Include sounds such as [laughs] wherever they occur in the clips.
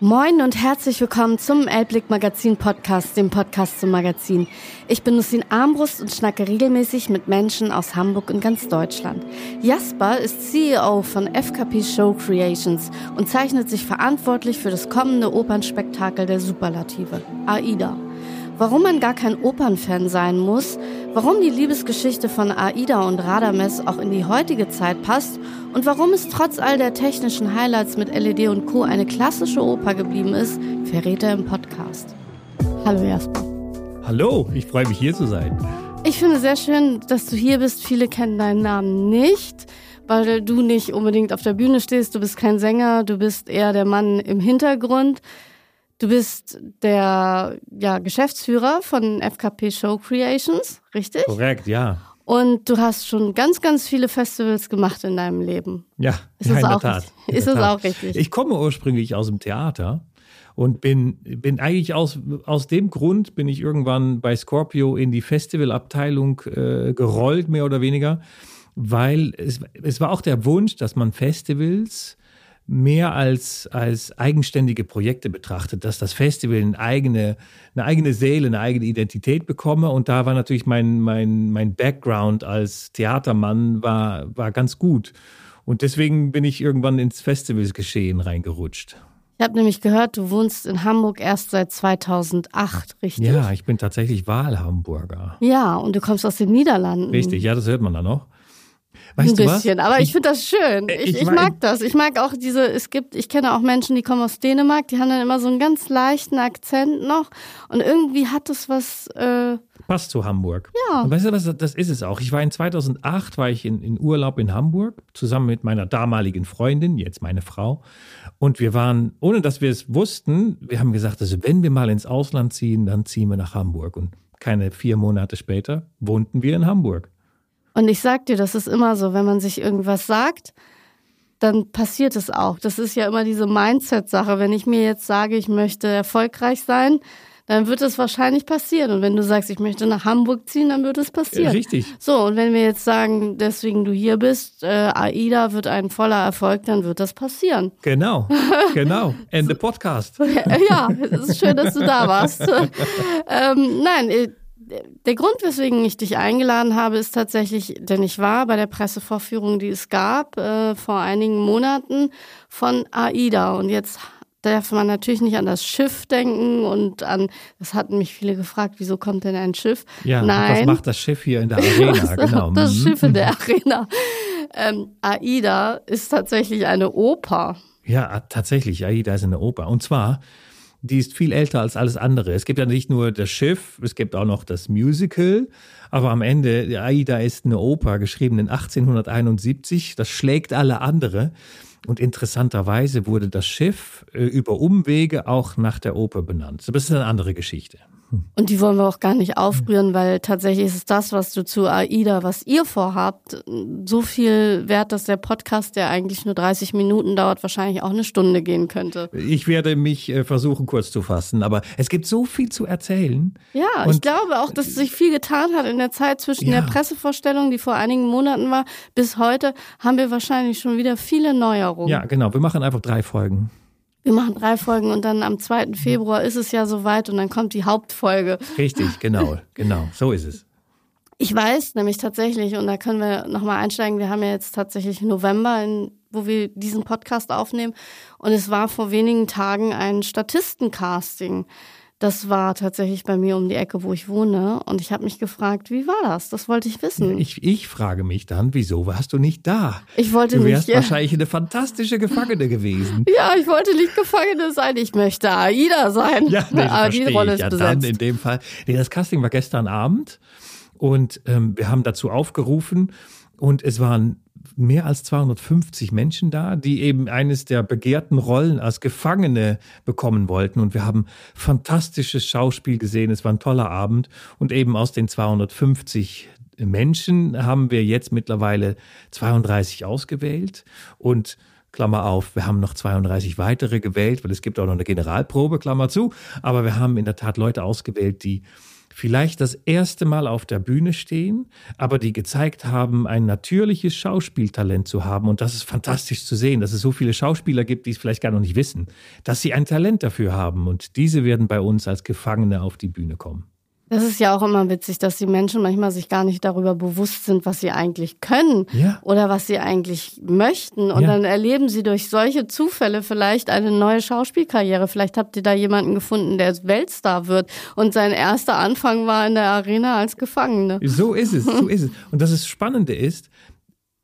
Moin und herzlich willkommen zum Elblick Magazin Podcast, dem Podcast zum Magazin. Ich bin Lucien Armbrust und schnacke regelmäßig mit Menschen aus Hamburg und ganz Deutschland. Jasper ist CEO von FKP Show Creations und zeichnet sich verantwortlich für das kommende Opernspektakel der Superlative, AIDA warum man gar kein Opernfan sein muss, warum die Liebesgeschichte von Aida und Radames auch in die heutige Zeit passt und warum es trotz all der technischen Highlights mit LED und Co. eine klassische Oper geblieben ist, verrät er im Podcast. Hallo Jasper. Hallo, ich freue mich hier zu sein. Ich finde sehr schön, dass du hier bist. Viele kennen deinen Namen nicht, weil du nicht unbedingt auf der Bühne stehst. Du bist kein Sänger, du bist eher der Mann im Hintergrund. Du bist der ja, Geschäftsführer von FKP Show Creations, richtig? Korrekt, ja. Und du hast schon ganz, ganz viele Festivals gemacht in deinem Leben. Ja, ist ja, in der Tat. Richtig? Ist es auch richtig? Ich komme ursprünglich aus dem Theater und bin, bin eigentlich aus, aus dem Grund bin ich irgendwann bei Scorpio in die Festivalabteilung äh, gerollt, mehr oder weniger, weil es, es war auch der Wunsch, dass man Festivals mehr als, als eigenständige Projekte betrachtet, dass das Festival eine eigene, eine eigene Seele, eine eigene Identität bekomme. Und da war natürlich mein, mein, mein Background als Theatermann war, war ganz gut. Und deswegen bin ich irgendwann ins Festivalsgeschehen reingerutscht. Ich habe nämlich gehört, du wohnst in Hamburg erst seit 2008, richtig? Ja, ich bin tatsächlich Wahlhamburger. Ja, und du kommst aus den Niederlanden. Richtig, ja, das hört man da noch. Weißt ein bisschen, aber ich, ich finde das schön. Ich, ich, ich, mag das. Ich mag auch diese, es gibt, ich kenne auch Menschen, die kommen aus Dänemark, die haben dann immer so einen ganz leichten Akzent noch und irgendwie hat das was. Äh, Passt zu Hamburg. Ja. Und weißt du was, das ist es auch. Ich war in 2008, war ich in, in Urlaub in Hamburg, zusammen mit meiner damaligen Freundin, jetzt meine Frau. Und wir waren, ohne dass wir es wussten, wir haben gesagt, also wenn wir mal ins Ausland ziehen, dann ziehen wir nach Hamburg. Und keine vier Monate später wohnten wir in Hamburg. Und ich sag dir, das ist immer so, wenn man sich irgendwas sagt, dann passiert es auch. Das ist ja immer diese Mindset-Sache. Wenn ich mir jetzt sage, ich möchte erfolgreich sein, dann wird es wahrscheinlich passieren. Und wenn du sagst, ich möchte nach Hamburg ziehen, dann wird es passieren. Richtig. So, und wenn wir jetzt sagen, deswegen du hier bist, äh, AIDA wird ein voller Erfolg, dann wird das passieren. Genau, [laughs] genau. Ende Podcast. ja, es ist schön, dass du da warst. [laughs] ähm, nein, äh, der Grund, weswegen ich dich eingeladen habe, ist tatsächlich, denn ich war bei der Pressevorführung, die es gab äh, vor einigen Monaten von AIDA und jetzt darf man natürlich nicht an das Schiff denken und an, das hatten mich viele gefragt, wieso kommt denn ein Schiff? Ja, Nein. was macht das Schiff hier in der Arena? [laughs] genau. Das mhm. Schiff in der Arena. Ähm, AIDA ist tatsächlich eine Oper. Ja, tatsächlich, AIDA ist eine Oper. Und zwar die ist viel älter als alles andere. Es gibt ja nicht nur das Schiff, es gibt auch noch das Musical, aber am Ende, Aida ist eine Oper, geschrieben in 1871, das schlägt alle andere. Und interessanterweise wurde das Schiff äh, über Umwege auch nach der Oper benannt. Das ist eine andere Geschichte. Und die wollen wir auch gar nicht aufrühren, weil tatsächlich ist es das, was du zu AIDA, was ihr vorhabt, so viel wert, dass der Podcast, der eigentlich nur 30 Minuten dauert, wahrscheinlich auch eine Stunde gehen könnte. Ich werde mich äh, versuchen, kurz zu fassen, aber es gibt so viel zu erzählen. Ja, Und ich glaube auch, dass sich viel getan hat in der Zeit zwischen ja. der Pressevorstellung, die vor einigen Monaten war, bis heute haben wir wahrscheinlich schon wieder viele Neuerungen. Ja, genau. Wir machen einfach drei Folgen. Wir machen drei Folgen und dann am 2. Februar ist es ja soweit und dann kommt die Hauptfolge. Richtig, genau, [laughs] genau, so ist es. Ich weiß nämlich tatsächlich, und da können wir nochmal einsteigen, wir haben ja jetzt tatsächlich November, in, wo wir diesen Podcast aufnehmen. Und es war vor wenigen Tagen ein Statistencasting. Das war tatsächlich bei mir um die Ecke, wo ich wohne. Und ich habe mich gefragt, wie war das? Das wollte ich wissen. Ich, ich frage mich dann, wieso warst du nicht da? Ich wollte du wärst nicht. wahrscheinlich eine fantastische Gefangene gewesen. [laughs] Ja, ich wollte nicht Gefangene sein. Ich möchte Aida sein. Ja, nee, Aber die Rolle ist ja, besetzt. Dann in dem Fall. Nee, das Casting war gestern Abend. Und ähm, wir haben dazu aufgerufen. Und es waren mehr als 250 Menschen da, die eben eines der begehrten Rollen als Gefangene bekommen wollten. Und wir haben fantastisches Schauspiel gesehen. Es war ein toller Abend. Und eben aus den 250 Menschen haben wir jetzt mittlerweile 32 ausgewählt und Klammer auf, wir haben noch 32 weitere gewählt, weil es gibt auch noch eine Generalprobe, Klammer zu. Aber wir haben in der Tat Leute ausgewählt, die vielleicht das erste Mal auf der Bühne stehen, aber die gezeigt haben, ein natürliches Schauspieltalent zu haben. Und das ist fantastisch zu sehen, dass es so viele Schauspieler gibt, die es vielleicht gar noch nicht wissen, dass sie ein Talent dafür haben. Und diese werden bei uns als Gefangene auf die Bühne kommen. Das ist ja auch immer witzig, dass die Menschen manchmal sich gar nicht darüber bewusst sind, was sie eigentlich können ja. oder was sie eigentlich möchten. Und ja. dann erleben sie durch solche Zufälle vielleicht eine neue Schauspielkarriere. Vielleicht habt ihr da jemanden gefunden, der Weltstar wird und sein erster Anfang war in der Arena als Gefangene. So ist es, so [laughs] ist es. Und das Spannende ist,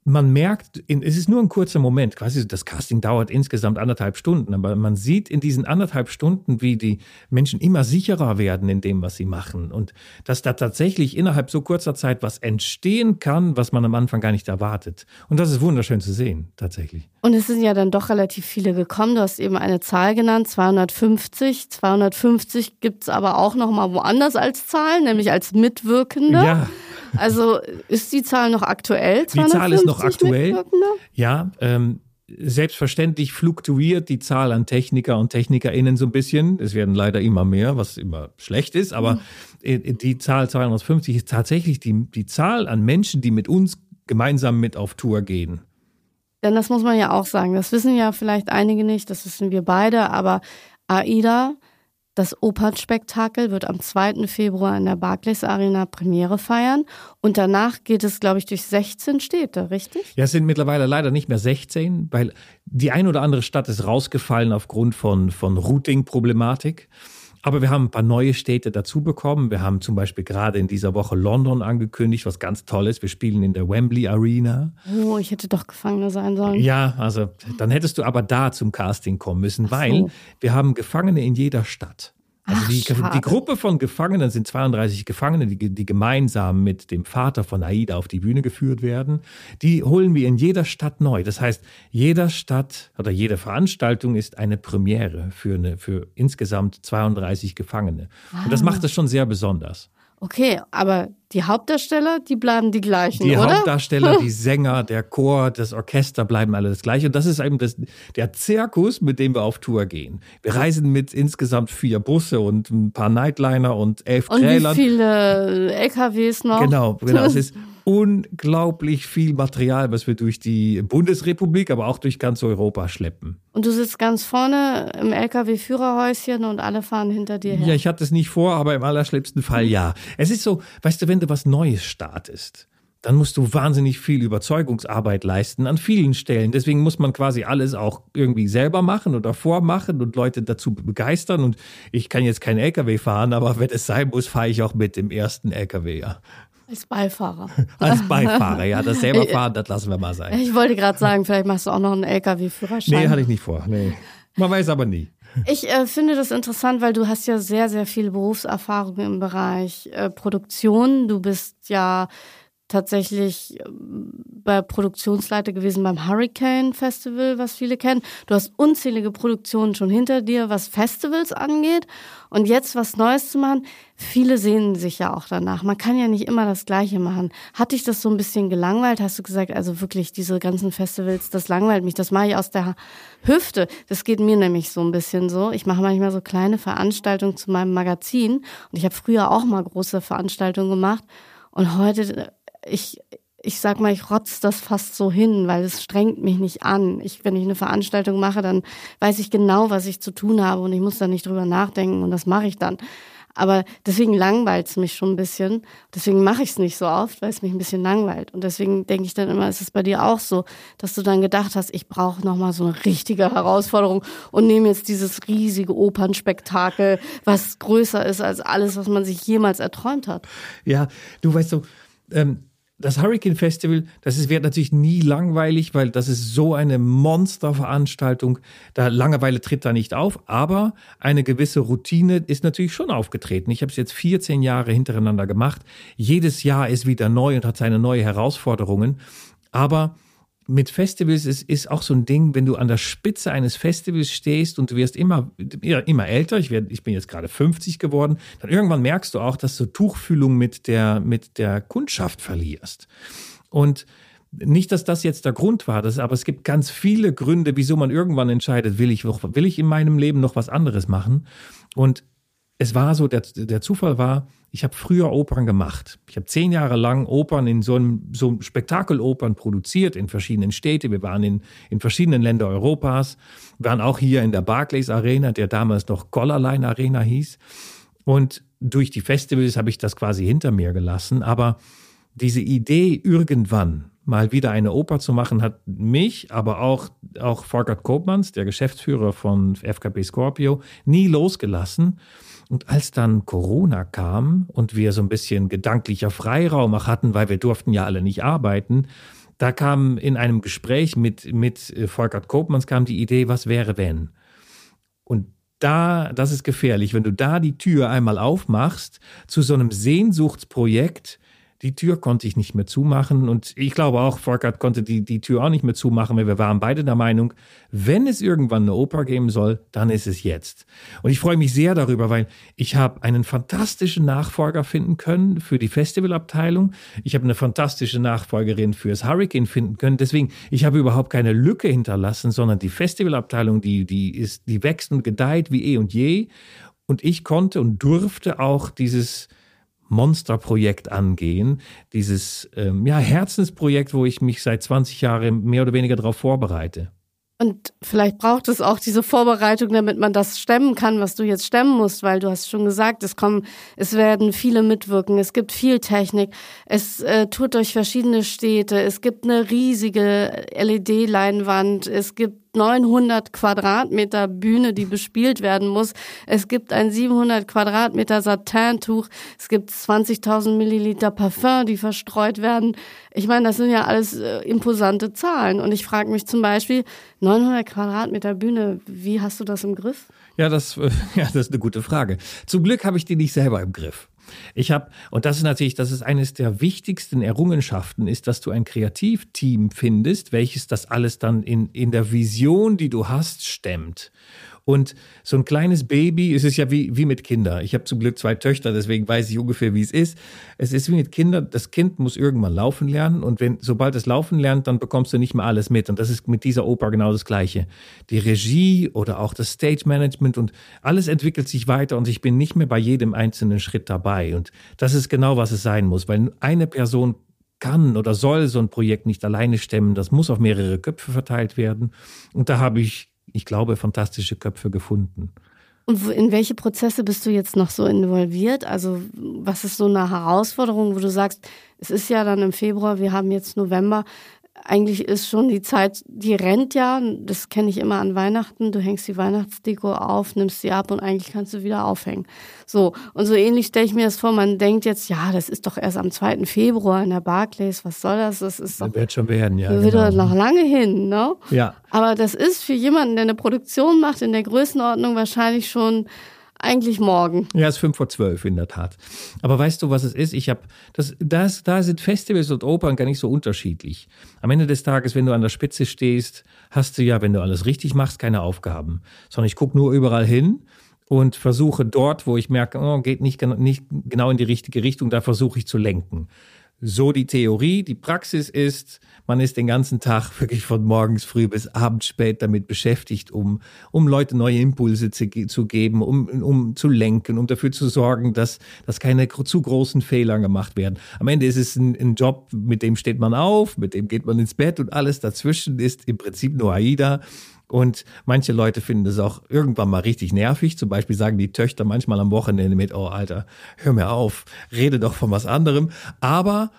man merkt, es ist nur ein kurzer Moment, quasi das Casting dauert insgesamt anderthalb Stunden, aber man sieht in diesen anderthalb Stunden, wie die Menschen immer sicherer werden in dem, was sie machen und dass da tatsächlich innerhalb so kurzer Zeit was entstehen kann, was man am Anfang gar nicht erwartet. Und das ist wunderschön zu sehen, tatsächlich. Und es sind ja dann doch relativ viele gekommen. Du hast eben eine Zahl genannt, 250. 250 gibt es aber auch noch mal woanders als Zahl, nämlich als Mitwirkende. Ja. Also ist die Zahl noch aktuell? Die Zahl ist noch aktuell. Ja, ähm, selbstverständlich fluktuiert die Zahl an Techniker und TechnikerInnen so ein bisschen. Es werden leider immer mehr, was immer schlecht ist, aber mhm. die Zahl 250 ist tatsächlich die, die Zahl an Menschen, die mit uns gemeinsam mit auf Tour gehen. Denn das muss man ja auch sagen. Das wissen ja vielleicht einige nicht, das wissen wir beide, aber AIDA das Opernspektakel wird am 2. Februar in der Barclays Arena Premiere feiern. Und danach geht es, glaube ich, durch 16 Städte, richtig? Ja, es sind mittlerweile leider nicht mehr 16, weil die ein oder andere Stadt ist rausgefallen aufgrund von, von Routing-Problematik. Aber wir haben ein paar neue Städte dazu bekommen. Wir haben zum Beispiel gerade in dieser Woche London angekündigt, was ganz toll ist. Wir spielen in der Wembley Arena. Oh, ich hätte doch Gefangene sein sollen. Ja, also dann hättest du aber da zum Casting kommen müssen, so. weil wir haben Gefangene in jeder Stadt. Also Ach, die, die, Gruppe von Gefangenen sind 32 Gefangene, die, die, gemeinsam mit dem Vater von Aida auf die Bühne geführt werden. Die holen wir in jeder Stadt neu. Das heißt, jeder Stadt oder jede Veranstaltung ist eine Premiere für, eine, für insgesamt 32 Gefangene. Und das ah. macht es schon sehr besonders. Okay, aber die Hauptdarsteller, die bleiben die gleichen, die oder? Die Hauptdarsteller, [laughs] die Sänger, der Chor, das Orchester bleiben alle das gleiche. Und das ist eben das, der Zirkus, mit dem wir auf Tour gehen. Wir reisen mit insgesamt vier Busse und ein paar Nightliner und elf und Trailern. Und wie viele LKWs noch? Genau, genau. Es [laughs] ist unglaublich viel Material, was wir durch die Bundesrepublik, aber auch durch ganz Europa schleppen. Und du sitzt ganz vorne im LKW-Führerhäuschen und alle fahren hinter dir her. Ja, ich hatte es nicht vor, aber im allerschlimmsten Fall ja. Es ist so, weißt du, wenn du was Neues startest, dann musst du wahnsinnig viel Überzeugungsarbeit leisten an vielen Stellen. Deswegen muss man quasi alles auch irgendwie selber machen oder vormachen und Leute dazu begeistern. Und ich kann jetzt kein LKW fahren, aber wenn es sein muss, fahre ich auch mit dem ersten LKW, ja. Als Beifahrer. [laughs] Als Beifahrer, ja. Das selber fahren, das lassen wir mal sein. Ich wollte gerade sagen, vielleicht machst du auch noch einen LKW-Führerschein. Nee, hatte ich nicht vor. Nee. Man weiß aber nie. Ich äh, finde das interessant, weil du hast ja sehr, sehr viel Berufserfahrung im Bereich äh, Produktion. Du bist ja tatsächlich ähm, bei Produktionsleiter gewesen beim Hurricane Festival, was viele kennen. Du hast unzählige Produktionen schon hinter dir, was Festivals angeht. Und jetzt was Neues zu machen, viele sehnen sich ja auch danach. Man kann ja nicht immer das Gleiche machen. Hat dich das so ein bisschen gelangweilt? Hast du gesagt, also wirklich diese ganzen Festivals, das langweilt mich. Das mache ich aus der Hüfte. Das geht mir nämlich so ein bisschen so. Ich mache manchmal so kleine Veranstaltungen zu meinem Magazin. Und ich habe früher auch mal große Veranstaltungen gemacht. Und heute ich, ich sag mal, ich rotz das fast so hin, weil es strengt mich nicht an. Ich, wenn ich eine Veranstaltung mache, dann weiß ich genau, was ich zu tun habe und ich muss da nicht drüber nachdenken und das mache ich dann. Aber deswegen langweilt es mich schon ein bisschen. Deswegen mache ich es nicht so oft, weil es mich ein bisschen langweilt. Und deswegen denke ich dann immer, ist es bei dir auch so, dass du dann gedacht hast, ich brauche nochmal so eine richtige Herausforderung und nehme jetzt dieses riesige Opernspektakel, was größer ist als alles, was man sich jemals erträumt hat. Ja, du weißt so, ähm, das Hurricane Festival, das ist, wird natürlich nie langweilig, weil das ist so eine Monsterveranstaltung. Da Langeweile tritt da nicht auf, aber eine gewisse Routine ist natürlich schon aufgetreten. Ich habe es jetzt 14 Jahre hintereinander gemacht. Jedes Jahr ist wieder neu und hat seine neue Herausforderungen. Aber mit Festivals ist, ist auch so ein Ding, wenn du an der Spitze eines Festivals stehst und du wirst immer, immer älter, ich, werd, ich bin jetzt gerade 50 geworden, dann irgendwann merkst du auch, dass du Tuchfühlung mit der, mit der Kundschaft verlierst. Und nicht, dass das jetzt der Grund war, das, aber es gibt ganz viele Gründe, wieso man irgendwann entscheidet, will ich, will ich in meinem Leben noch was anderes machen? Und es war so, der, der Zufall war, ich habe früher Opern gemacht. Ich habe zehn Jahre lang Opern in so einem so Spektakelopern produziert in verschiedenen Städten. Wir waren in, in verschiedenen Ländern Europas, wir waren auch hier in der Barclays Arena, der damals noch Collarline Arena hieß. Und durch die Festivals habe ich das quasi hinter mir gelassen. Aber diese Idee, irgendwann mal wieder eine Oper zu machen, hat mich, aber auch, auch Volkert Koopmans, der Geschäftsführer von FKP Scorpio, nie losgelassen. Und als dann Corona kam und wir so ein bisschen gedanklicher Freiraum auch hatten, weil wir durften ja alle nicht arbeiten, da kam in einem Gespräch mit, mit äh, Volkert Koopmanns kam die Idee, was wäre wenn? Und da, das ist gefährlich, wenn du da die Tür einmal aufmachst zu so einem Sehnsuchtsprojekt, die Tür konnte ich nicht mehr zumachen und ich glaube auch, Volkert konnte die, die Tür auch nicht mehr zumachen, weil wir waren beide der Meinung, wenn es irgendwann eine Oper geben soll, dann ist es jetzt. Und ich freue mich sehr darüber, weil ich habe einen fantastischen Nachfolger finden können für die Festivalabteilung. Ich habe eine fantastische Nachfolgerin fürs Hurricane finden können. Deswegen, ich habe überhaupt keine Lücke hinterlassen, sondern die Festivalabteilung, die, die ist, die wächst und gedeiht wie eh und je. Und ich konnte und durfte auch dieses, Monsterprojekt angehen, dieses ähm, ja, Herzensprojekt, wo ich mich seit 20 Jahren mehr oder weniger darauf vorbereite. Und vielleicht braucht es auch diese Vorbereitung, damit man das stemmen kann, was du jetzt stemmen musst, weil du hast schon gesagt, es kommen, es werden viele mitwirken, es gibt viel Technik, es äh, tut durch verschiedene Städte, es gibt eine riesige LED-Leinwand, es gibt 900 Quadratmeter Bühne, die bespielt werden muss. Es gibt ein 700 Quadratmeter Satintuch. Es gibt 20.000 Milliliter Parfum, die verstreut werden. Ich meine, das sind ja alles äh, imposante Zahlen. Und ich frage mich zum Beispiel, 900 Quadratmeter Bühne, wie hast du das im Griff? Ja, das, [laughs] ja, das ist eine gute Frage. Zum Glück habe ich die nicht selber im Griff. Ich habe, und das ist natürlich, das ist eines der wichtigsten Errungenschaften, ist, dass du ein Kreativteam findest, welches das alles dann in, in der Vision, die du hast, stemmt. Und so ein kleines Baby, es ist ja wie, wie mit Kindern. Ich habe zum Glück zwei Töchter, deswegen weiß ich ungefähr, wie es ist. Es ist wie mit Kindern, das Kind muss irgendwann laufen lernen und wenn, sobald es laufen lernt, dann bekommst du nicht mehr alles mit. Und das ist mit dieser Oper genau das Gleiche. Die Regie oder auch das Stage Management und alles entwickelt sich weiter und ich bin nicht mehr bei jedem einzelnen Schritt dabei. Und das ist genau, was es sein muss, weil eine Person kann oder soll so ein Projekt nicht alleine stemmen. Das muss auf mehrere Köpfe verteilt werden. Und da habe ich ich glaube, fantastische Köpfe gefunden. Und in welche Prozesse bist du jetzt noch so involviert? Also was ist so eine Herausforderung, wo du sagst, es ist ja dann im Februar, wir haben jetzt November, eigentlich ist schon die Zeit, die rennt ja, das kenne ich immer an Weihnachten, du hängst die Weihnachtsdeko auf, nimmst sie ab und eigentlich kannst du wieder aufhängen. So, und so ähnlich stelle ich mir das vor, man denkt jetzt, ja, das ist doch erst am 2. Februar in der Barclays, was soll das? Das ist doch, wird schon werden, ja. Wird genau. noch lange hin, ne? Ja. Aber das ist für jemanden, der eine Produktion macht, in der Größenordnung wahrscheinlich schon eigentlich morgen. Ja, es ist fünf vor zwölf in der Tat. Aber weißt du, was es ist? Ich habe das, das, da sind Festivals und Opern gar nicht so unterschiedlich. Am Ende des Tages, wenn du an der Spitze stehst, hast du ja, wenn du alles richtig machst, keine Aufgaben, sondern ich gucke nur überall hin und versuche dort, wo ich merke, oh, geht nicht, nicht genau in die richtige Richtung, da versuche ich zu lenken. So die Theorie. Die Praxis ist, man ist den ganzen Tag [laughs] wirklich von morgens früh bis abends spät damit beschäftigt, um, um Leute neue Impulse zu, zu geben, um, um zu lenken, um dafür zu sorgen, dass, dass keine zu großen Fehler gemacht werden. Am Ende ist es ein, ein Job, mit dem steht man auf, mit dem geht man ins Bett und alles dazwischen ist im Prinzip nur AIDA. Und manche Leute finden es auch irgendwann mal richtig nervig. Zum Beispiel sagen die Töchter manchmal am Wochenende mit, oh Alter, hör mir auf, rede doch von was anderem. Aber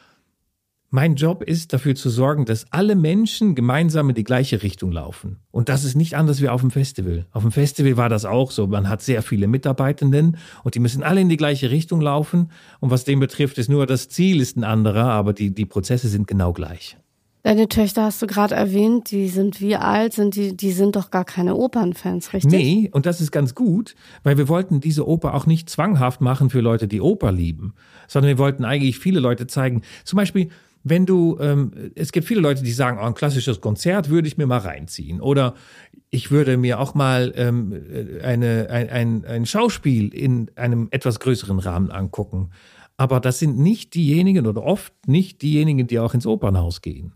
mein Job ist dafür zu sorgen, dass alle Menschen gemeinsam in die gleiche Richtung laufen. Und das ist nicht anders wie auf dem Festival. Auf dem Festival war das auch so. Man hat sehr viele Mitarbeitenden und die müssen alle in die gleiche Richtung laufen. Und was dem betrifft, ist nur das Ziel ist ein anderer, aber die, die Prozesse sind genau gleich. Deine Töchter hast du gerade erwähnt, die sind wie alt, sind die, die sind doch gar keine Opernfans, richtig? Nee, und das ist ganz gut, weil wir wollten diese Oper auch nicht zwanghaft machen für Leute, die Oper lieben, sondern wir wollten eigentlich viele Leute zeigen. Zum Beispiel, wenn du, ähm, es gibt viele Leute, die sagen, oh, ein klassisches Konzert würde ich mir mal reinziehen. Oder ich würde mir auch mal ähm, eine, ein, ein, ein Schauspiel in einem etwas größeren Rahmen angucken. Aber das sind nicht diejenigen oder oft nicht diejenigen, die auch ins Opernhaus gehen.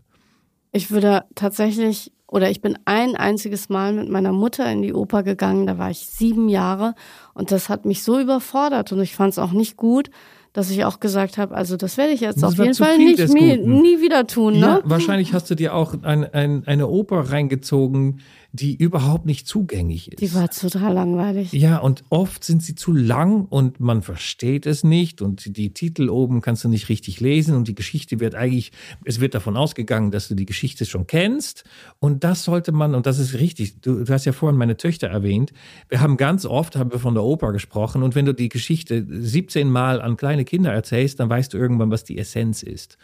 Ich würde tatsächlich, oder ich bin ein einziges Mal mit meiner Mutter in die Oper gegangen, da war ich sieben Jahre und das hat mich so überfordert und ich fand es auch nicht gut dass ich auch gesagt habe, also das werde ich jetzt das auf jeden Fall nicht nie, nie, wieder tun. Ne? Ja, wahrscheinlich hast du dir auch ein, ein, eine Oper reingezogen, die überhaupt nicht zugänglich ist. Die war total langweilig. Ja, und oft sind sie zu lang und man versteht es nicht und die Titel oben kannst du nicht richtig lesen und die Geschichte wird eigentlich, es wird davon ausgegangen, dass du die Geschichte schon kennst und das sollte man, und das ist richtig, du, du hast ja vorhin meine Töchter erwähnt, wir haben ganz oft, haben wir von der Oper gesprochen und wenn du die Geschichte 17 Mal an kleine Kinder erzählst, dann weißt du irgendwann, was die Essenz ist.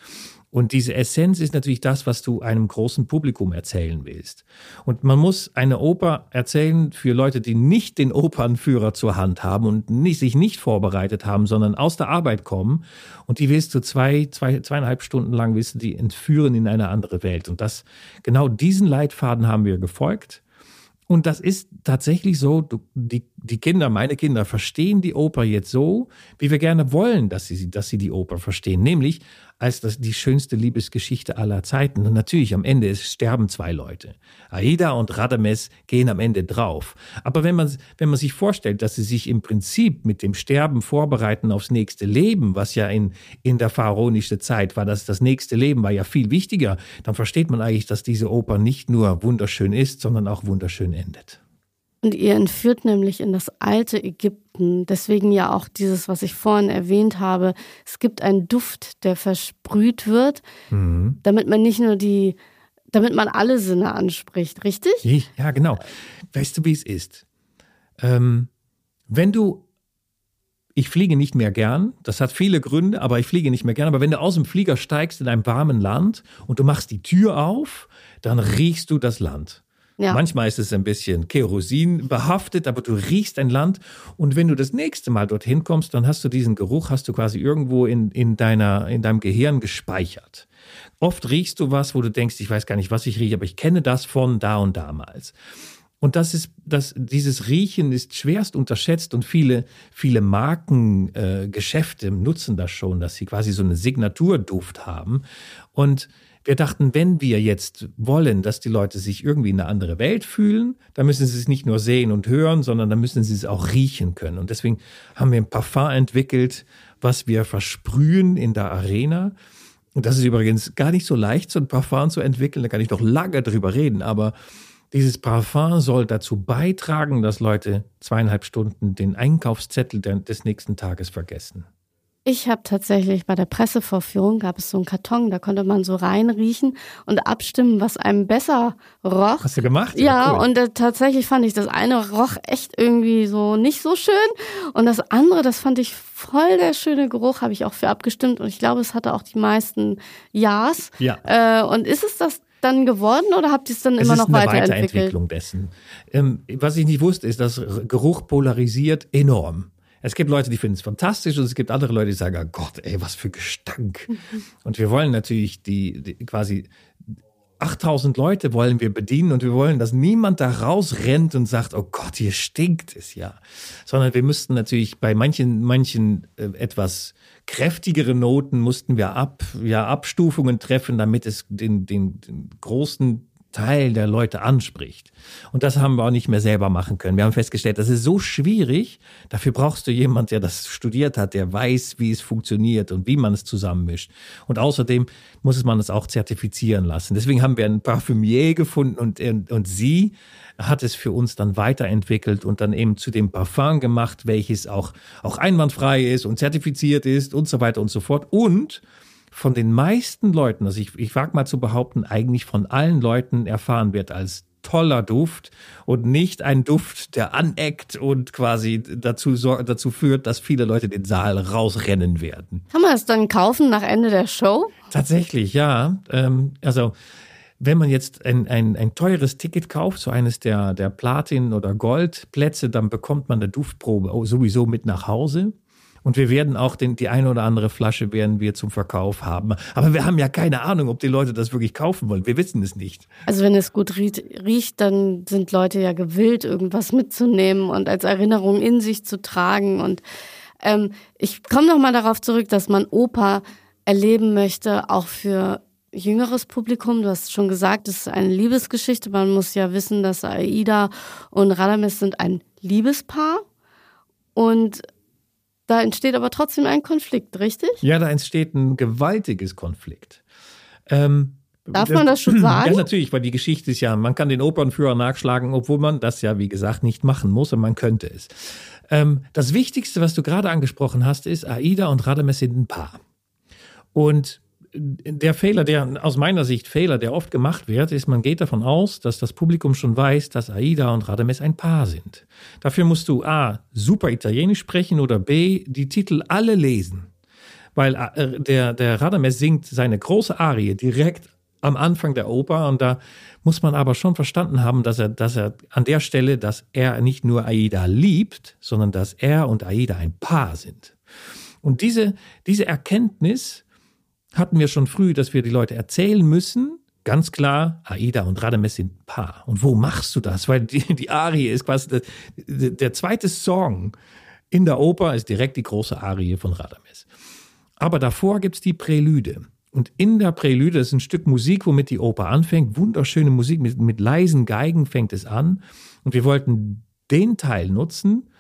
Und diese Essenz ist natürlich das, was du einem großen Publikum erzählen willst. Und man muss eine Oper erzählen für Leute, die nicht den Opernführer zur Hand haben und nicht, sich nicht vorbereitet haben, sondern aus der Arbeit kommen. Und die willst du zwei, zwei, zweieinhalb Stunden lang willst du die entführen in eine andere Welt. Und das, genau diesen Leitfaden haben wir gefolgt. Und das ist tatsächlich so, die, die Kinder, meine Kinder, verstehen die Oper jetzt so, wie wir gerne wollen, dass sie, dass sie die Oper verstehen. Nämlich als das, die schönste Liebesgeschichte aller Zeiten. Und natürlich, am Ende ist, sterben zwei Leute. Aida und Radames gehen am Ende drauf. Aber wenn man, wenn man sich vorstellt, dass sie sich im Prinzip mit dem Sterben vorbereiten aufs nächste Leben, was ja in, in der pharaonischen Zeit war, dass das nächste Leben war ja viel wichtiger, dann versteht man eigentlich, dass diese Oper nicht nur wunderschön ist, sondern auch wunderschön endet. Und ihr entführt nämlich in das alte Ägypten. Deswegen ja auch dieses, was ich vorhin erwähnt habe. Es gibt einen Duft, der versprüht wird, mhm. damit man nicht nur die, damit man alle Sinne anspricht, richtig? Ja, genau. Weißt du, wie es ist? Ähm, wenn du ich fliege nicht mehr gern. Das hat viele Gründe, aber ich fliege nicht mehr gern. Aber wenn du aus dem Flieger steigst in einem warmen Land und du machst die Tür auf, dann riechst du das Land. Ja. Manchmal ist es ein bisschen Kerosin behaftet, aber du riechst ein Land und wenn du das nächste Mal dorthin kommst, dann hast du diesen Geruch, hast du quasi irgendwo in, in, deiner, in deinem Gehirn gespeichert. Oft riechst du was, wo du denkst, ich weiß gar nicht, was ich rieche, aber ich kenne das von da und damals. Und das ist, das, dieses Riechen ist schwerst unterschätzt und viele, viele Markengeschäfte äh, nutzen das schon, dass sie quasi so eine Signaturduft haben. Und wir dachten, wenn wir jetzt wollen, dass die Leute sich irgendwie in eine andere Welt fühlen, dann müssen sie es nicht nur sehen und hören, sondern dann müssen sie es auch riechen können. Und deswegen haben wir ein Parfum entwickelt, was wir versprühen in der Arena. Und das ist übrigens gar nicht so leicht, so ein Parfum zu entwickeln. Da kann ich doch lange drüber reden. Aber dieses Parfum soll dazu beitragen, dass Leute zweieinhalb Stunden den Einkaufszettel des nächsten Tages vergessen. Ich habe tatsächlich bei der Pressevorführung gab es so einen Karton, da konnte man so reinriechen und abstimmen, was einem besser roch. Hast du gemacht? Ja, ja cool. und äh, tatsächlich fand ich das eine roch echt irgendwie so nicht so schön und das andere, das fand ich voll der schöne Geruch, habe ich auch für abgestimmt und ich glaube, es hatte auch die meisten Ja's. Ja. Äh, und ist es das dann geworden oder habt ihr es dann es immer noch weiterentwickelt? Weiterentwicklung dessen. Ähm, was ich nicht wusste, ist, dass Geruch polarisiert enorm. Es gibt Leute, die finden es fantastisch und es gibt andere Leute, die sagen, oh Gott, ey, was für Gestank. Und wir wollen natürlich die, die quasi 8000 Leute wollen wir bedienen und wir wollen, dass niemand da rausrennt und sagt, oh Gott, hier stinkt es ja. Sondern wir müssten natürlich bei manchen, manchen äh, etwas kräftigere Noten mussten wir ab, ja, Abstufungen treffen, damit es den, den, den großen Teil der Leute anspricht. Und das haben wir auch nicht mehr selber machen können. Wir haben festgestellt, das ist so schwierig. Dafür brauchst du jemand, der das studiert hat, der weiß, wie es funktioniert und wie man es zusammenmischt. Und außerdem muss man es auch zertifizieren lassen. Deswegen haben wir einen Parfümier gefunden und, und sie hat es für uns dann weiterentwickelt und dann eben zu dem Parfum gemacht, welches auch, auch einwandfrei ist und zertifiziert ist und so weiter und so fort. Und von den meisten Leuten, also ich, ich wage mal zu behaupten, eigentlich von allen Leuten erfahren wird als toller Duft und nicht ein Duft, der aneckt und quasi dazu, dazu führt, dass viele Leute den Saal rausrennen werden. Kann man es dann kaufen nach Ende der Show? Tatsächlich, ja. Ähm, also wenn man jetzt ein, ein, ein teures Ticket kauft, so eines der, der Platin- oder Goldplätze, dann bekommt man eine Duftprobe sowieso mit nach Hause. Und wir werden auch den, die eine oder andere Flasche werden wir zum Verkauf haben. Aber wir haben ja keine Ahnung, ob die Leute das wirklich kaufen wollen. Wir wissen es nicht. Also wenn es gut riecht, dann sind Leute ja gewillt, irgendwas mitzunehmen und als Erinnerung in sich zu tragen. Und ähm, ich komme noch mal darauf zurück, dass man Oper erleben möchte, auch für jüngeres Publikum. Du hast schon gesagt, es ist eine Liebesgeschichte. Man muss ja wissen, dass Aida und Radames sind ein Liebespaar. Und da entsteht aber trotzdem ein Konflikt, richtig? Ja, da entsteht ein gewaltiges Konflikt. Ähm, Darf man das schon [clears throat] sagen? Ja, natürlich, weil die Geschichte ist ja, man kann den Opernführer nachschlagen, obwohl man das ja, wie gesagt, nicht machen muss und man könnte es. Ähm, das Wichtigste, was du gerade angesprochen hast, ist, Aida und Radames sind ein Paar. Und der Fehler, der aus meiner Sicht Fehler, der oft gemacht wird, ist, man geht davon aus, dass das Publikum schon weiß, dass Aida und Radames ein Paar sind. Dafür musst du A, super Italienisch sprechen oder B, die Titel alle lesen. Weil äh, der, der Radames singt seine große Arie direkt am Anfang der Oper und da muss man aber schon verstanden haben, dass er, dass er an der Stelle, dass er nicht nur Aida liebt, sondern dass er und Aida ein Paar sind. Und diese, diese Erkenntnis, hatten wir schon früh, dass wir die Leute erzählen müssen, ganz klar, Aida und Radames sind ein Paar. Und wo machst du das? Weil die, die Arie ist quasi der, der zweite Song in der Oper ist direkt die große Arie von Radames. Aber davor gibt's die Prälude. Und in der Prälude ist ein Stück Musik, womit die Oper anfängt. Wunderschöne Musik, mit, mit leisen Geigen fängt es an. Und wir wollten den Teil nutzen,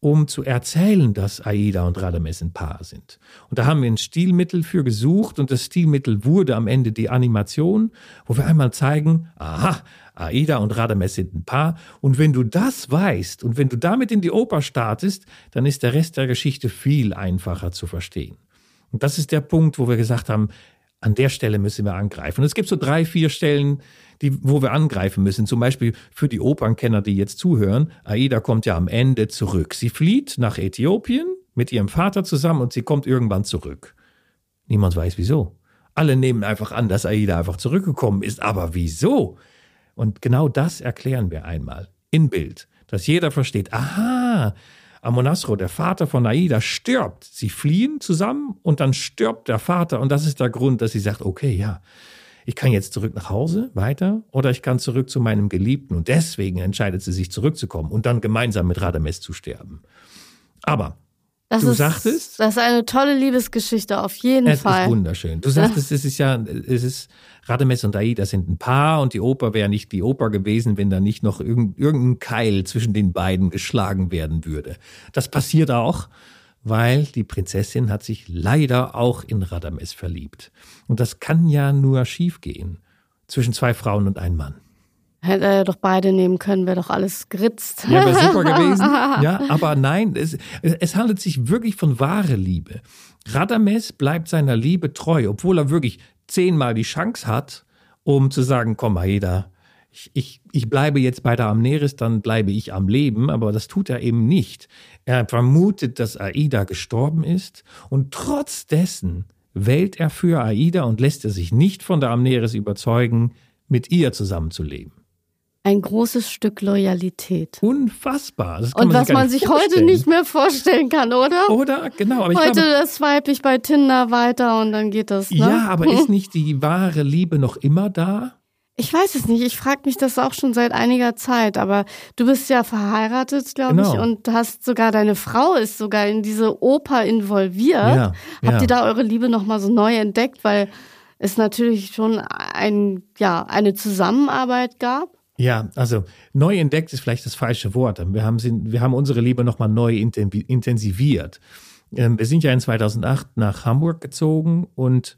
um zu erzählen, dass Aida und Radames ein Paar sind. Und da haben wir ein Stilmittel für gesucht und das Stilmittel wurde am Ende die Animation, wo wir einmal zeigen, aha, Aida und Radames sind ein Paar. Und wenn du das weißt und wenn du damit in die Oper startest, dann ist der Rest der Geschichte viel einfacher zu verstehen. Und das ist der Punkt, wo wir gesagt haben, an der Stelle müssen wir angreifen. Und es gibt so drei, vier Stellen, die, wo wir angreifen müssen. Zum Beispiel für die Opernkenner, die jetzt zuhören. Aida kommt ja am Ende zurück. Sie flieht nach Äthiopien mit ihrem Vater zusammen und sie kommt irgendwann zurück. Niemand weiß wieso. Alle nehmen einfach an, dass Aida einfach zurückgekommen ist. Aber wieso? Und genau das erklären wir einmal in Bild, dass jeder versteht, aha, Amonasro, der Vater von Aida, stirbt. Sie fliehen zusammen und dann stirbt der Vater. Und das ist der Grund, dass sie sagt, okay, ja, ich kann jetzt zurück nach Hause, weiter, oder ich kann zurück zu meinem Geliebten. Und deswegen entscheidet sie sich zurückzukommen und dann gemeinsam mit Radames zu sterben. Aber das du ist, sagtest. Das ist eine tolle Liebesgeschichte, auf jeden es Fall. Es ist wunderschön. Du sagtest, es ist ja, es ist, Radames und Aida sind ein Paar und die Oper wäre nicht die Oper gewesen, wenn da nicht noch irgendein Keil zwischen den beiden geschlagen werden würde. Das passiert auch, weil die Prinzessin hat sich leider auch in Radames verliebt. Und das kann ja nur schiefgehen. Zwischen zwei Frauen und einem Mann. Hätte er doch beide nehmen können, wäre doch alles geritzt. Ja, wäre super [laughs] gewesen. Ja, aber nein, es, es handelt sich wirklich von wahre Liebe. Radames bleibt seiner Liebe treu, obwohl er wirklich zehnmal die Chance hat, um zu sagen, komm, Aida, ich, ich, ich bleibe jetzt bei der Amneris, dann bleibe ich am Leben, aber das tut er eben nicht. Er vermutet, dass Aida gestorben ist und trotz dessen wählt er für Aida und lässt er sich nicht von der Amneris überzeugen, mit ihr zusammenzuleben ein großes Stück Loyalität. Unfassbar. Und was man sich heute nicht mehr vorstellen kann, oder? Oder, genau. Aber heute glaube, das swipe ich bei Tinder weiter und dann geht das. Ne? Ja, aber [laughs] ist nicht die wahre Liebe noch immer da? Ich weiß es nicht. Ich frage mich das auch schon seit einiger Zeit. Aber du bist ja verheiratet, glaube genau. ich, und hast sogar deine Frau ist sogar in diese Oper involviert. Ja, Habt ja. ihr da eure Liebe noch mal so neu entdeckt, weil es natürlich schon ein ja eine Zusammenarbeit gab? Ja, also neu entdeckt ist vielleicht das falsche Wort. Wir haben, wir haben unsere Liebe nochmal neu intensiviert. Ähm, wir sind ja in 2008 nach Hamburg gezogen und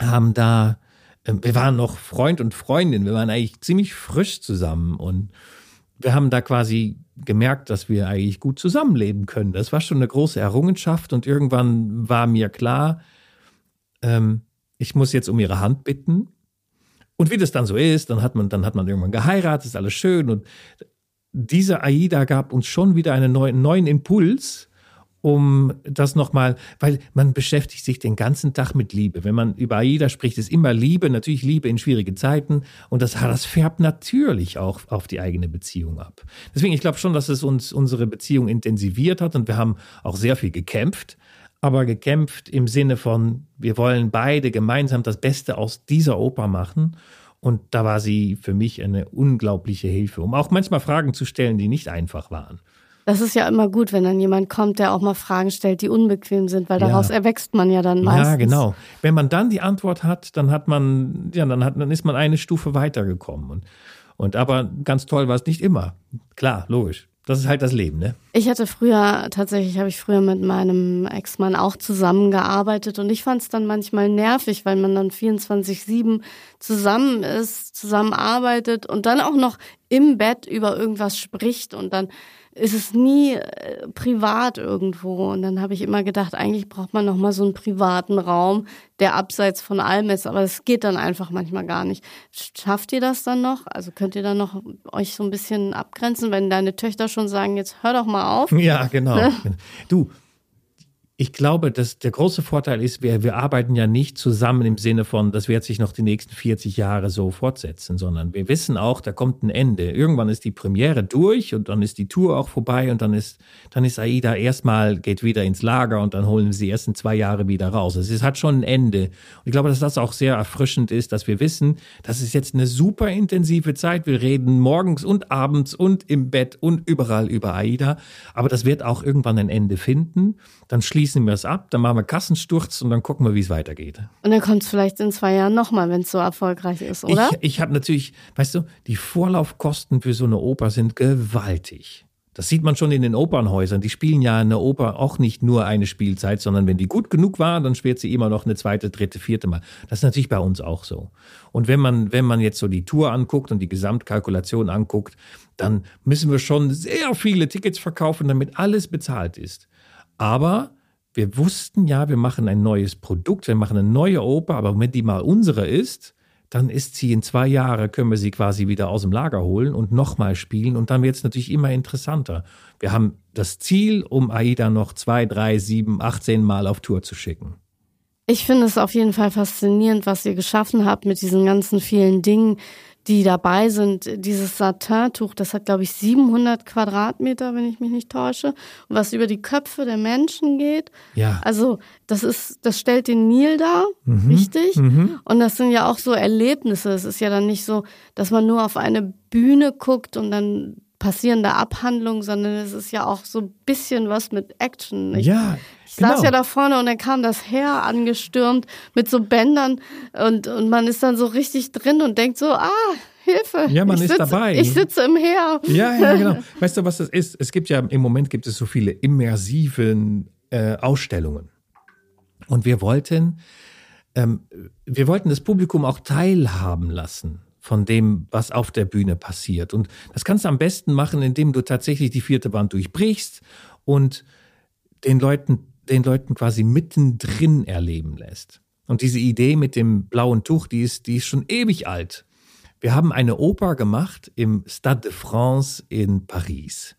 haben da, ähm, wir waren noch Freund und Freundin, wir waren eigentlich ziemlich frisch zusammen und wir haben da quasi gemerkt, dass wir eigentlich gut zusammenleben können. Das war schon eine große Errungenschaft und irgendwann war mir klar, ähm, ich muss jetzt um ihre Hand bitten und wie das dann so ist, dann hat man, dann hat man irgendwann geheiratet, ist alles schön. Und diese AIDA gab uns schon wieder einen neuen, neuen Impuls. um das nochmal, weil man beschäftigt sich den ganzen Tag mit Liebe. Wenn man über AIDA spricht, ist immer Liebe, natürlich Liebe in schwierige Zeiten und das, das färbt natürlich auch auf die eigene Beziehung ab. Deswegen, ich glaube schon, dass es uns unsere Beziehung intensiviert hat und wir haben auch sehr viel gekämpft, aber gekämpft im Sinne von, wir wollen beide gemeinsam das Beste aus dieser Oper machen. Und da war sie für mich eine unglaubliche Hilfe, um auch manchmal Fragen zu stellen, die nicht einfach waren. Das ist ja immer gut, wenn dann jemand kommt, der auch mal Fragen stellt, die unbequem sind, weil daraus ja. erwächst man ja dann meistens. Ja, genau. Wenn man dann die Antwort hat, dann hat man, ja, dann hat, dann ist man eine Stufe weitergekommen. Und, und aber ganz toll war es nicht immer. Klar, logisch. Das ist halt das Leben, ne? Ich hatte früher, tatsächlich habe ich früher mit meinem Ex-Mann auch zusammengearbeitet und ich fand es dann manchmal nervig, weil man dann 24-7 zusammen ist, zusammenarbeitet und dann auch noch im Bett über irgendwas spricht und dann ist es nie äh, privat irgendwo. Und dann habe ich immer gedacht, eigentlich braucht man noch mal so einen privaten Raum, der abseits von allem ist. Aber es geht dann einfach manchmal gar nicht. Schafft ihr das dann noch? Also könnt ihr dann noch euch so ein bisschen abgrenzen, wenn deine Töchter schon sagen, jetzt hör doch mal auf? Ja, genau. Ne? Du, ich glaube, dass der große Vorteil ist, wir, wir arbeiten ja nicht zusammen im Sinne von, das wird sich noch die nächsten 40 Jahre so fortsetzen, sondern wir wissen auch, da kommt ein Ende. Irgendwann ist die Premiere durch und dann ist die Tour auch vorbei und dann ist, dann ist Aida erstmal, geht wieder ins Lager und dann holen sie die ersten zwei Jahre wieder raus. Es hat schon ein Ende. Und ich glaube, dass das auch sehr erfrischend ist, dass wir wissen, das ist jetzt eine super intensive Zeit. Wir reden morgens und abends und im Bett und überall über Aida. Aber das wird auch irgendwann ein Ende finden. Dann schließt schließen wir es ab, dann machen wir Kassensturz und dann gucken wir, wie es weitergeht. Und dann kommt es vielleicht in zwei Jahren nochmal, wenn es so erfolgreich ist, oder? Ich, ich habe natürlich, weißt du, die Vorlaufkosten für so eine Oper sind gewaltig. Das sieht man schon in den Opernhäusern. Die spielen ja eine Oper auch nicht nur eine Spielzeit, sondern wenn die gut genug war, dann spielt sie immer noch eine zweite, dritte, vierte Mal. Das ist natürlich bei uns auch so. Und wenn man, wenn man jetzt so die Tour anguckt und die Gesamtkalkulation anguckt, dann müssen wir schon sehr viele Tickets verkaufen, damit alles bezahlt ist. Aber wir wussten ja, wir machen ein neues Produkt, wir machen eine neue Oper, aber wenn die mal unsere ist, dann ist sie in zwei Jahren, können wir sie quasi wieder aus dem Lager holen und nochmal spielen und dann wird es natürlich immer interessanter. Wir haben das Ziel, um AIDA noch zwei, drei, sieben, 18 Mal auf Tour zu schicken. Ich finde es auf jeden Fall faszinierend, was ihr geschaffen habt mit diesen ganzen vielen Dingen, die dabei sind. Dieses Satin-Tuch, das hat, glaube ich, 700 Quadratmeter, wenn ich mich nicht täusche, was über die Köpfe der Menschen geht. Ja. Also, das ist, das stellt den Nil dar, mhm. richtig? Mhm. Und das sind ja auch so Erlebnisse. Es ist ja dann nicht so, dass man nur auf eine Bühne guckt und dann passieren da Abhandlungen, sondern es ist ja auch so ein bisschen was mit Action. Ich, ja, ich genau. saß ja da vorne und dann kam das Heer angestürmt mit so Bändern und, und man ist dann so richtig drin und denkt so, ah, Hilfe. Ja, man ich ist sitze, dabei. Ich sitze im Heer. Ja, ja, genau. [laughs] Weißt du, was das ist? Es gibt ja, im Moment gibt es so viele immersiven äh, Ausstellungen. Und wir wollten, ähm, wir wollten das Publikum auch teilhaben lassen von dem, was auf der Bühne passiert. Und das kannst du am besten machen, indem du tatsächlich die vierte Wand durchbrichst und den Leuten, den Leuten quasi mittendrin erleben lässt. Und diese Idee mit dem blauen Tuch, die ist, die ist schon ewig alt. Wir haben eine Oper gemacht im Stade de France in Paris.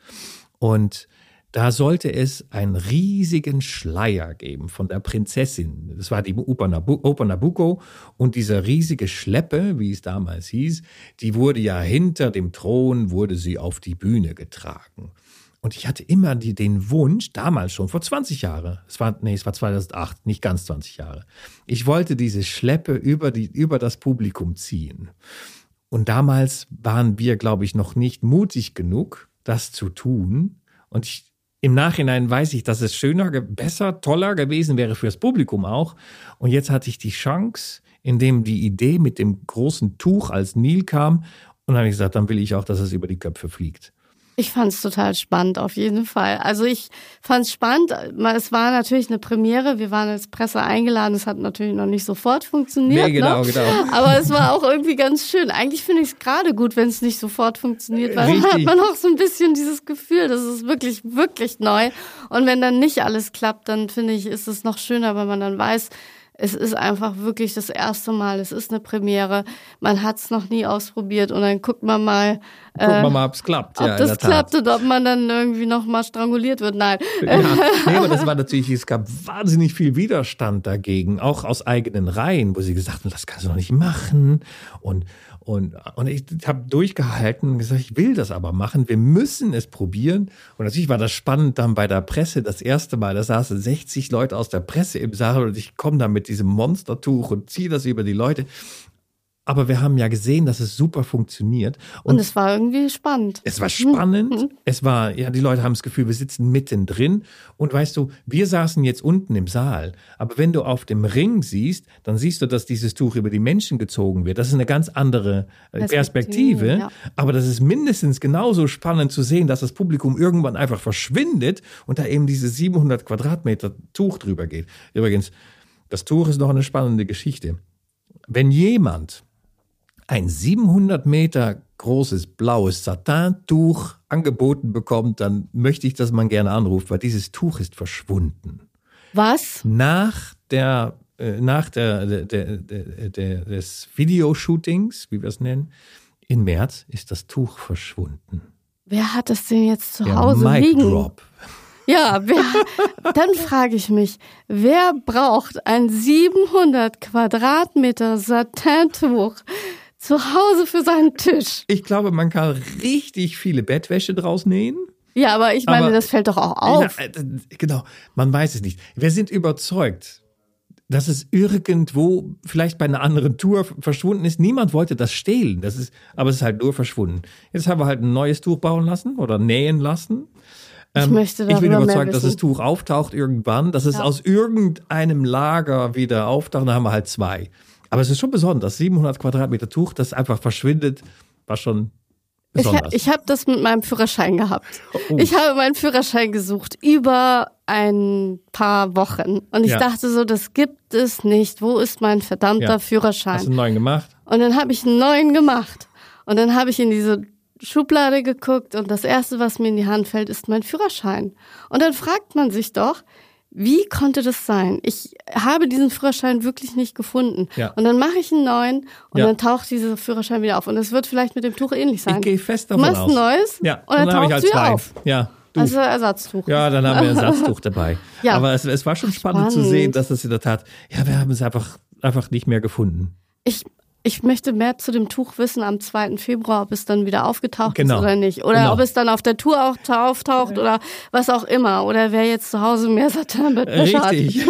Und da sollte es einen riesigen Schleier geben von der Prinzessin. Das war die Oper, Nabucco. Und diese riesige Schleppe, wie es damals hieß, die wurde ja hinter dem Thron, wurde sie auf die Bühne getragen. Und ich hatte immer die, den Wunsch, damals schon, vor 20 Jahren, es war, nee, es war 2008, nicht ganz 20 Jahre, ich wollte diese Schleppe über, die, über das Publikum ziehen. Und damals waren wir, glaube ich, noch nicht mutig genug, das zu tun. Und ich, im Nachhinein weiß ich, dass es schöner, besser, toller gewesen wäre fürs Publikum auch. Und jetzt hatte ich die Chance, indem die Idee mit dem großen Tuch als Nil kam. Und dann habe ich gesagt, dann will ich auch, dass es über die Köpfe fliegt. Ich fand es total spannend, auf jeden Fall. Also ich fand es spannend. Es war natürlich eine Premiere. Wir waren als Presse eingeladen. Es hat natürlich noch nicht sofort funktioniert. Nee, genau, ne? genau. Aber es war auch irgendwie ganz schön. Eigentlich finde ich es gerade gut, wenn es nicht sofort funktioniert, weil Richtig. dann hat man auch so ein bisschen dieses Gefühl, das ist wirklich, wirklich neu. Und wenn dann nicht alles klappt, dann finde ich, ist es noch schöner, weil man dann weiß, Es ist einfach wirklich das erste Mal. Es ist eine Premiere. Man hat es noch nie ausprobiert und dann guckt man mal, Gucken wir mal, ob es klappt. ob ja, das klappt und ob man dann irgendwie noch mal stranguliert wird. Nein. Ja, [laughs] nee, aber das war natürlich, es gab wahnsinnig viel Widerstand dagegen, auch aus eigenen Reihen, wo sie gesagt haben, das kannst du doch nicht machen. Und, und, und ich habe durchgehalten und gesagt, ich will das aber machen, wir müssen es probieren. Und natürlich war das spannend dann bei der Presse das erste Mal, da saßen 60 Leute aus der Presse im Saal und ich komme da mit diesem Monstertuch und ziehe das über die Leute. Aber wir haben ja gesehen, dass es super funktioniert. Und es war irgendwie spannend. Es war spannend. Es war, ja, die Leute haben das Gefühl, wir sitzen mittendrin. Und weißt du, wir saßen jetzt unten im Saal. Aber wenn du auf dem Ring siehst, dann siehst du, dass dieses Tuch über die Menschen gezogen wird. Das ist eine ganz andere äh, Perspektive, Perspektive. ja. Aber das ist mindestens genauso spannend zu sehen, dass das Publikum irgendwann einfach verschwindet und da eben diese 700 Quadratmeter Tuch drüber geht. Übrigens, das Tuch ist noch eine spannende Geschichte. Wenn jemand ein 700 Meter großes blaues Satin-Tuch angeboten bekommt, dann möchte ich, dass man gerne anruft, weil dieses Tuch ist verschwunden. Was? Nach der, äh, nach der, der, der, der, des Videoshootings, wie wir es nennen, in März ist das Tuch verschwunden. Wer hat das denn jetzt zu Der Hause Mic liegen? Drop. Ja, wer, dann frage ich mich, wer braucht ein 700 Quadratmeter Satintuch zu Hause für seinen Tisch? Ich glaube, man kann richtig viele Bettwäsche draus nähen. Ja, aber ich meine, Aber- das fällt doch auch auf. Ja, äh, genau, man weiß es nicht. Wir sind überzeugt, dass es irgendwo vielleicht bei einer anderen Tour verschwunden ist. Niemand wollte das stehlen, das ist, aber es ist halt nur verschwunden. Jetzt haben wir halt ein neues Tuch bauen lassen oder nähen lassen. Ich möchte Ähm, Ich bin überzeugt, dass das. Tuch auftaucht irgendwann, dass es Ja. aus irgendeinem Lager wieder auftaucht. Da haben wir halt zwei. Aber es ist schon besonders. 700 Quadratmeter Tuch, das einfach verschwindet, war schon Ich, besonders. ich habe das mit meinem Führerschein gehabt. Oh. Ich habe meinen Führerschein gesucht über ein paar Wochen. Und ich Ja. dachte so, das gibt es nicht. Wo ist mein verdammter Ja. Führerschein? Hast du einen neuen gemacht? Und dann habe ich einen neuen gemacht. Und dann habe ich in diese Schublade geguckt und das Erste, was mir in die Hand fällt, ist mein Führerschein. Und dann fragt man sich doch, wie konnte das sein? Ich habe diesen Führerschein wirklich nicht gefunden. Ja. Und dann mache ich einen neuen und Ja. dann taucht dieser Führerschein wieder auf. Und es wird vielleicht mit dem Tuch ähnlich sein. Ich gehe fest du davon machst aus. ein neues Ja, und dann, habe taucht ich es halt wieder auf. Ja, du. Also Ersatztuch. Ja, dann haben wir Ersatztuch [laughs] dabei. Ja. Aber es, es war schon spannend, zu Spannend. sehen, dass es in der Tat, ja, wir haben es einfach, einfach nicht mehr gefunden. Ich, ich möchte mehr zu dem Tuch wissen am 2. Februar, ob es dann wieder aufgetaucht Genau. ist oder nicht. Oder Genau. ob es dann auf der Tour auch ta- auftaucht oder was auch immer. Oder wer jetzt zu Hause mehr Satinbettwäsche hat, Richtig.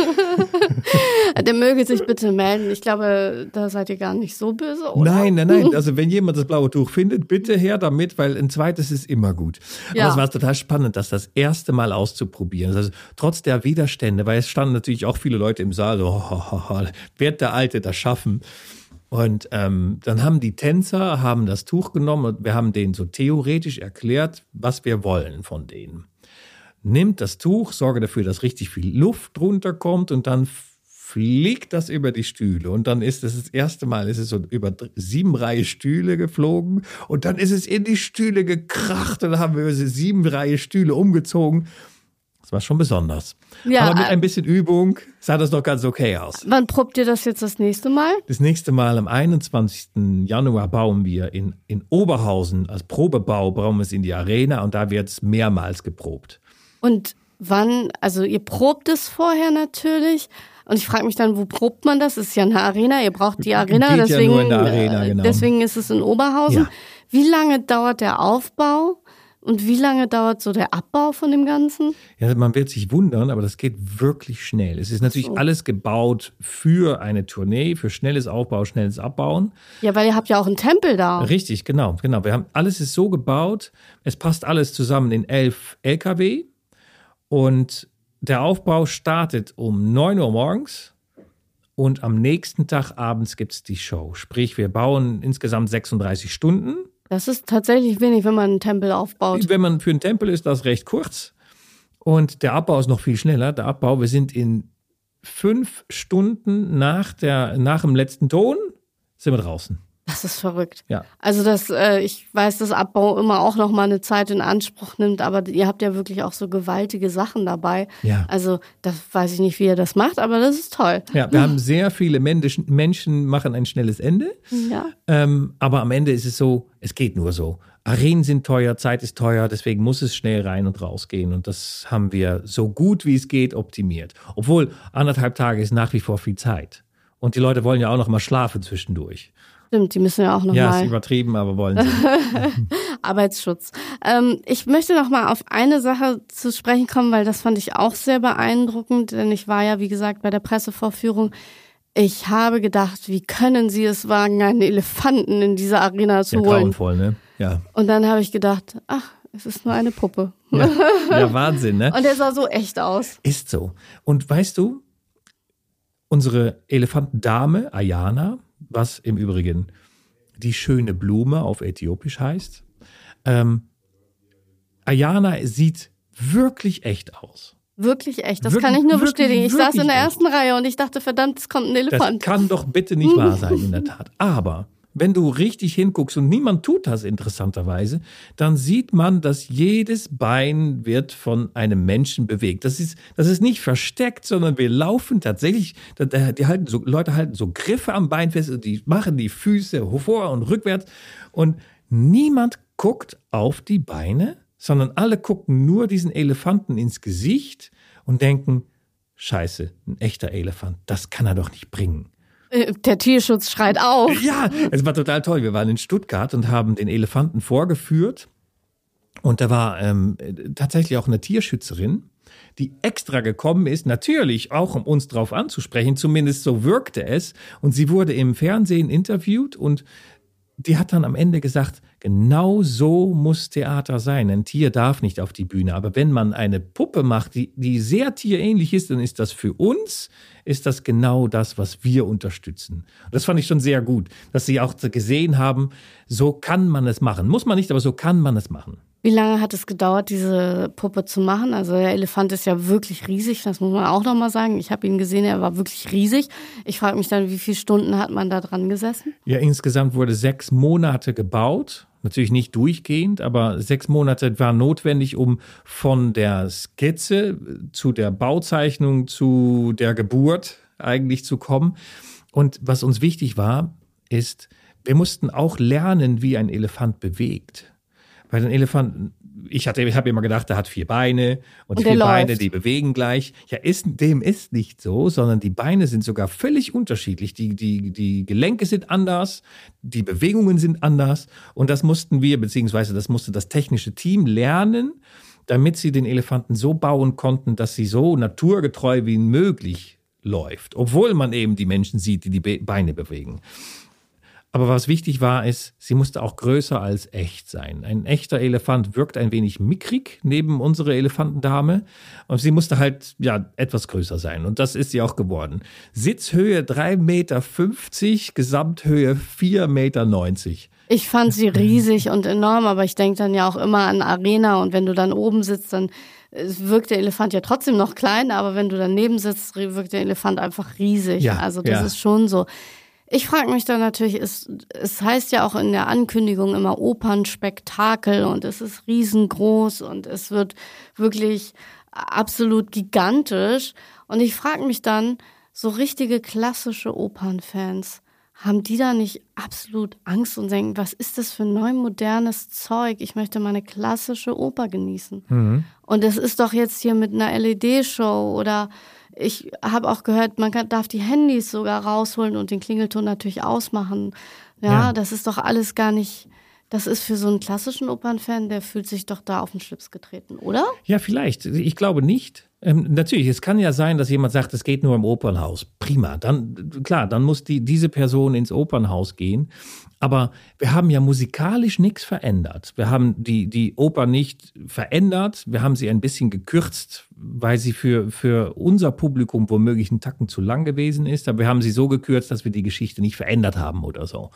[laughs] der möge sich bitte melden. Ich glaube, da seid ihr gar nicht so böse, oder? Nein, nein, nein. [laughs] Also wenn jemand das blaue Tuch findet, bitte her damit, weil ein zweites ist immer gut. Aber Ja. es war total spannend, das das erste Mal auszuprobieren. Also trotz der Widerstände, weil es standen natürlich auch viele Leute im Saal, so, ho, ho, ho, wird der Alte das schaffen? Und ähm, dann haben die Tänzer haben das Tuch genommen und wir haben denen so theoretisch erklärt, was wir wollen von denen. Nimmt das Tuch, sorge dafür, dass richtig viel Luft drunter kommt und dann fliegt das über die Stühle. Und dann ist es das erste Mal, ist es so über sieben Reihe Stühle geflogen und dann ist es in die Stühle gekracht und dann haben wir sieben Reihe Stühle umgezogen. Das war schon besonders. Ja, Aber mit äh, ein bisschen Übung sah das doch ganz okay aus. Wann probt ihr das jetzt das nächste Mal? Das nächste Mal am 21. Januar bauen wir in, in Oberhausen als Probebau, bauen wir es in die Arena und da wird es mehrmals geprobt. Und wann, also ihr probt es vorher natürlich. Und ich frage mich dann, wo probt man das? Es ist ja eine Arena, ihr braucht die Arena, Geht ja deswegen, nur in der Arena, äh, genau. deswegen ist es in Oberhausen. Ja. Wie lange dauert der Aufbau und wie lange dauert so der Abbau von dem Ganzen? Ja, man wird sich wundern, aber das geht wirklich schnell. Es ist natürlich alles gebaut für eine Tournee, für schnelles Aufbau, schnelles Abbauen. Ja, weil ihr habt ja auch einen Tempel da. Richtig, genau, genau. Wir haben alles ist so gebaut, es passt alles zusammen in elf LKW und der Aufbau startet um 9 Uhr morgens und am nächsten Tag abends gibt es die Show. Sprich, wir bauen insgesamt 36 Stunden. Das ist tatsächlich wenig, wenn man einen Tempel aufbaut. Wenn man für einen Tempel ist, das recht kurz. Und der Abbau ist noch viel schneller. Der Abbau, wir sind in fünf Stunden nach, der, nach dem letzten Ton, sind wir draußen. Das ist verrückt. Ja. Also das, äh, ich weiß, dass Abbau immer auch noch mal eine Zeit in Anspruch nimmt, aber ihr habt ja wirklich auch so gewaltige Sachen dabei. Ja. Also das weiß ich nicht, wie ihr das macht, aber das ist toll. Ja, wir haben sehr viele Menschen, Menschen machen ein schnelles Ende. Ja. Ähm, aber am Ende ist es so, es geht nur so. Arenen sind teuer, Zeit ist teuer, deswegen muss es schnell rein und raus gehen. Und das haben wir so gut wie es geht optimiert. Obwohl anderthalb Tage ist nach wie vor viel Zeit. Und die Leute wollen ja auch noch mal schlafen zwischendurch. Stimmt, die müssen ja auch noch Ja, mal ist übertrieben, aber wollen sie. [laughs] Arbeitsschutz. Ähm, ich möchte noch mal auf eine Sache zu sprechen kommen, weil das fand ich auch sehr beeindruckend, denn ich war ja, wie gesagt, bei der Pressevorführung. Ich habe gedacht, wie können Sie es wagen, einen Elefanten in diese Arena zu Ja, holen? grauenvoll, ne? Ja. Und dann habe ich gedacht, ach, es ist nur eine Puppe. Ja, [laughs] ja Wahnsinn, ne? Und der sah so echt aus. Ist so. Und weißt du, unsere Elefantendame Ayana, was im Übrigen die schöne Blume auf Äthiopisch heißt, ähm, Ayana sieht wirklich echt aus. Wirklich echt. Das Wirklich- kann ich nur wirklich- bestätigen. Ich saß in der echt. ersten Reihe und ich dachte, verdammt, es kommt ein Das Elefant. kann doch bitte nicht [laughs] wahr sein, in der Tat. Aber wenn du richtig hinguckst und niemand tut das interessanterweise, dann sieht man, dass jedes Bein wird von einem Menschen bewegt. Das ist, das ist nicht versteckt, sondern wir laufen tatsächlich, die halten so, Leute halten so Griffe am Bein fest, und die machen die Füße vor und rückwärts und niemand guckt auf die Beine, sondern alle gucken nur diesen Elefanten ins Gesicht und denken, Scheiße, ein echter Elefant, das kann er doch nicht bringen. Der Tierschutz schreit auf. Ja, es war total toll. Wir waren in Stuttgart und haben den Elefanten vorgeführt. Und da war ähm, tatsächlich auch eine Tierschützerin, die extra gekommen ist, natürlich auch um uns drauf anzusprechen, zumindest so wirkte es. Und sie wurde im Fernsehen interviewt und die hat dann am Ende gesagt, genau so muss Theater sein. Ein Tier darf nicht auf die Bühne. Aber wenn man eine Puppe macht, die, die sehr tierähnlich ist, dann ist das für uns, ist das genau das, was wir unterstützen. Das fand ich schon sehr gut, dass sie auch gesehen haben, so kann man es machen. Muss man nicht, aber so kann man es machen. Wie lange hat es gedauert, diese Puppe zu machen? Also der Elefant ist ja wirklich riesig, das muss man auch nochmal sagen. Ich habe ihn gesehen, er war wirklich riesig. Ich frage mich dann, wie viele Stunden hat man da dran gesessen? Ja, insgesamt wurde sechs Monate gebaut. Natürlich nicht durchgehend, aber sechs Monate waren notwendig, um von der Skizze zu der Bauzeichnung zu der Geburt eigentlich zu kommen. Und was uns wichtig war, ist, wir mussten auch lernen, wie ein Elefant bewegt. Weil ein Elefant, ich hatte, ich habe immer gedacht, der hat vier Beine und, Und vier Beine, läuft. die bewegen gleich. Ja, ist, dem ist nicht so, sondern die Beine sind sogar völlig unterschiedlich. Die, die, die Gelenke sind anders, die Bewegungen sind anders. Und das mussten wir, beziehungsweise das musste das technische Team lernen, damit sie den Elefanten so bauen konnten, dass sie so naturgetreu wie möglich läuft. Obwohl man eben die Menschen sieht, die die Be Beine bewegen. Aber was wichtig war, ist, sie musste auch größer als echt sein. Ein echter Elefant wirkt ein wenig mickrig neben unsere Elefantendame. Und sie musste halt, ja, etwas größer sein. Und das ist sie auch geworden. Sitzhöhe 3,50 Meter, Gesamthöhe 4,90 Meter. Ich fand sie riesig und enorm, aber ich denke dann ja auch immer an Arena und wenn du dann oben sitzt, dann äh, wirkt der Elefant ja trotzdem noch klein, aber wenn du daneben sitzt, wirkt der Elefant einfach riesig. Ja, also das ja. ist schon so. Ich frage mich dann natürlich, es, es heißt ja auch in der Ankündigung immer Opernspektakel und es ist riesengroß und es wird wirklich absolut gigantisch. Und ich frage mich dann, so richtige klassische Opernfans, haben die da nicht absolut Angst und denken, was ist das für neu modernes Zeug? Ich möchte meine klassische Oper genießen. Und es ist doch jetzt hier mit einer LED-Show oder ich habe auch gehört, man kann, darf die Handys sogar rausholen und den Klingelton natürlich ausmachen. Ja, Ja. das ist doch alles gar nicht. Das ist für so einen klassischen Opernfan, der fühlt sich doch da auf den Schlips getreten, oder? Ja, vielleicht. Ich glaube nicht. Ähm, natürlich, es kann ja sein, dass jemand sagt, es geht nur im Opernhaus. Prima. Dann, klar, dann muss die, diese Person ins Opernhaus gehen. Aber wir haben ja musikalisch nichts verändert. Wir haben die, die Oper nicht verändert. Wir haben sie ein bisschen gekürzt, weil sie für, für unser Publikum womöglich einen Tacken zu lang gewesen ist. Aber wir haben sie so gekürzt, dass wir die Geschichte nicht verändert haben oder so.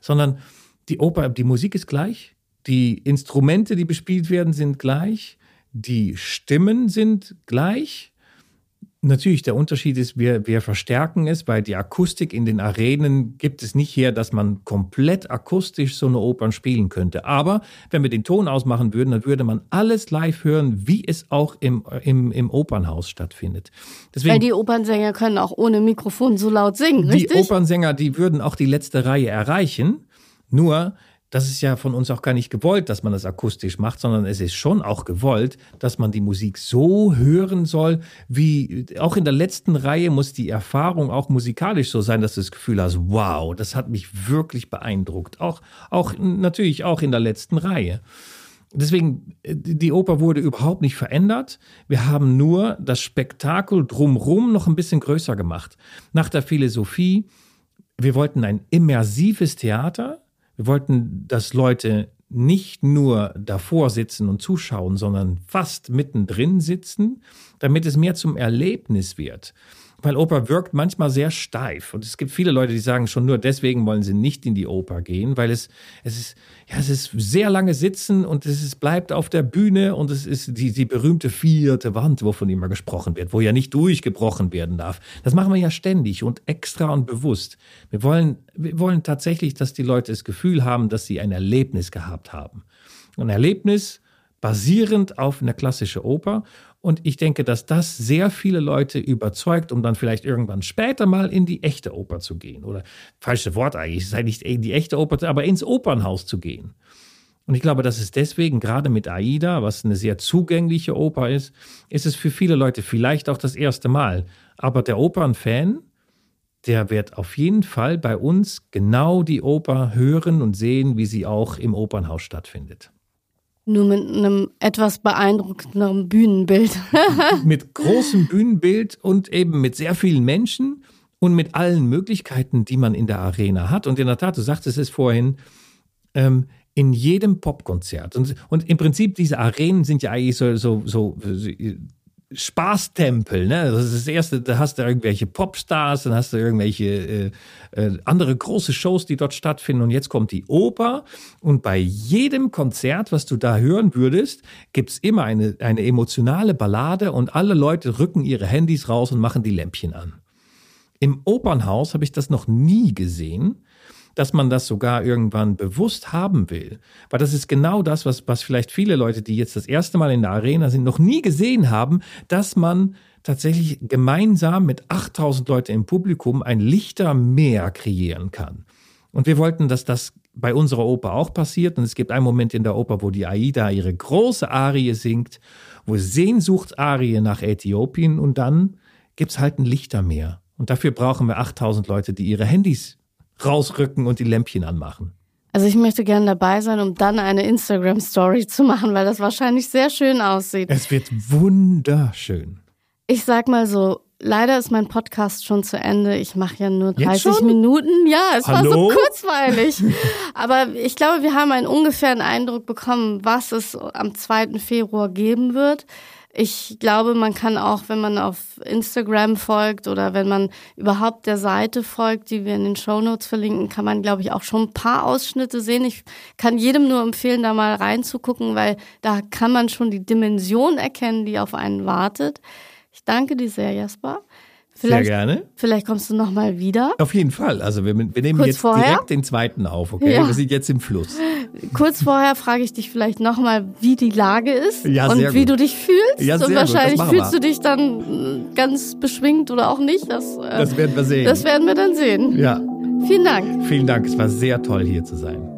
Sondern die Oper, die Musik ist gleich. Die Instrumente, die bespielt werden, sind gleich. Die Stimmen sind gleich. Natürlich, der Unterschied ist, wir, wir verstärken es, weil die Akustik in den Arenen gibt es nicht her, dass man komplett akustisch so eine Opern spielen könnte. Aber wenn wir den Ton ausmachen würden, dann würde man alles live hören, wie es auch im, im, im Opernhaus stattfindet. Deswegen, weil die Opernsänger können auch ohne Mikrofon so laut singen, richtig? Die Opernsänger, die würden auch die letzte Reihe erreichen. Nur das ist ja von uns auch gar nicht gewollt, dass man das akustisch macht, sondern es ist schon auch gewollt, dass man die Musik so hören soll, wie auch in der letzten Reihe muss die Erfahrung auch musikalisch so sein, dass du das Gefühl hast, wow, das hat mich wirklich beeindruckt. Auch, auch natürlich auch in der letzten Reihe. Deswegen, die Oper wurde überhaupt nicht verändert. Wir haben nur das Spektakel drumrum noch ein bisschen größer gemacht. Nach der Philosophie, wir wollten ein immersives Theater, wir wollten, dass Leute nicht nur davor sitzen und zuschauen, sondern fast mittendrin sitzen, damit es mehr zum Erlebnis wird weil Oper wirkt manchmal sehr steif. Und es gibt viele Leute, die sagen schon nur deswegen wollen sie nicht in die Oper gehen, weil es, es ist, ja, es ist sehr lange sitzen und es ist, bleibt auf der Bühne und es ist die, die berühmte vierte Wand, wovon immer gesprochen wird, wo ja nicht durchgebrochen werden darf. Das machen wir ja ständig und extra und bewusst. Wir wollen, wir wollen tatsächlich, dass die Leute das Gefühl haben, dass sie ein Erlebnis gehabt haben. Ein Erlebnis, basierend auf einer klassischen Oper. Und ich denke, dass das sehr viele Leute überzeugt, um dann vielleicht irgendwann später mal in die echte Oper zu gehen. Oder falsche Wort eigentlich, es sei nicht in die echte Oper, aber ins Opernhaus zu gehen. Und ich glaube, dass es deswegen gerade mit Aida, was eine sehr zugängliche Oper ist, ist es für viele Leute vielleicht auch das erste Mal. Aber der Opernfan, der wird auf jeden Fall bei uns genau die Oper hören und sehen, wie sie auch im Opernhaus stattfindet. Nur mit einem etwas beeindruckenderen Bühnenbild. [laughs] mit großem Bühnenbild und eben mit sehr vielen Menschen und mit allen Möglichkeiten, die man in der Arena hat. Und in der Tat, du sagtest es vorhin, ähm, in jedem Popkonzert. Und, und im Prinzip, diese Arenen sind ja eigentlich so, so, so, so Spaßtempel, ne? Das ist das erste, da hast du irgendwelche Popstars, dann hast du irgendwelche äh, äh, andere große Shows, die dort stattfinden und jetzt kommt die Oper und bei jedem Konzert, was du da hören würdest, gibt's immer eine, eine emotionale Ballade und alle Leute rücken ihre Handys raus und machen die Lämpchen an. Im Opernhaus habe ich das noch nie gesehen dass man das sogar irgendwann bewusst haben will. Weil das ist genau das, was, was vielleicht viele Leute, die jetzt das erste Mal in der Arena sind, noch nie gesehen haben, dass man tatsächlich gemeinsam mit 8000 Leuten im Publikum ein Lichtermeer kreieren kann. Und wir wollten, dass das bei unserer Oper auch passiert. Und es gibt einen Moment in der Oper, wo die Aida ihre große Arie singt, wo Sehnsuchtsarie nach Äthiopien und dann gibt's halt ein Lichtermeer. Und dafür brauchen wir 8000 Leute, die ihre Handys rausrücken und die Lämpchen anmachen. Also ich möchte gerne dabei sein, um dann eine Instagram-Story zu machen, weil das wahrscheinlich sehr schön aussieht. Es wird wunderschön. Ich sag mal so, leider ist mein Podcast schon zu Ende. Ich mache ja nur 30 Minuten. Ja, es Hallo? war so kurzweilig. [laughs] Aber ich glaube, wir haben einen ungefähren Eindruck bekommen, was es am 2. Februar geben wird. Ich glaube, man kann auch, wenn man auf Instagram folgt oder wenn man überhaupt der Seite folgt, die wir in den Show Notes verlinken, kann man, glaube ich, auch schon ein paar Ausschnitte sehen. Ich kann jedem nur empfehlen, da mal reinzugucken, weil da kann man schon die Dimension erkennen, die auf einen wartet. Ich danke dir sehr, Jasper. Vielleicht, Sehr gerne. Vielleicht kommst du noch mal wieder. Auf jeden Fall. Also wir, wir nehmen Kurz jetzt vorher? direkt den zweiten auf, okay? Ja. Wir sind jetzt im Fluss. Kurz vorher frage ich dich vielleicht noch mal, wie die Lage ist ja, und wie gut. du dich fühlst. Ja, und wahrscheinlich fühlst du dich dann ganz beschwingt oder auch nicht. Das, äh, das werden wir sehen. Das werden wir dann sehen. Ja. Vielen Dank. Vielen Dank. Es war sehr toll, hier zu sein.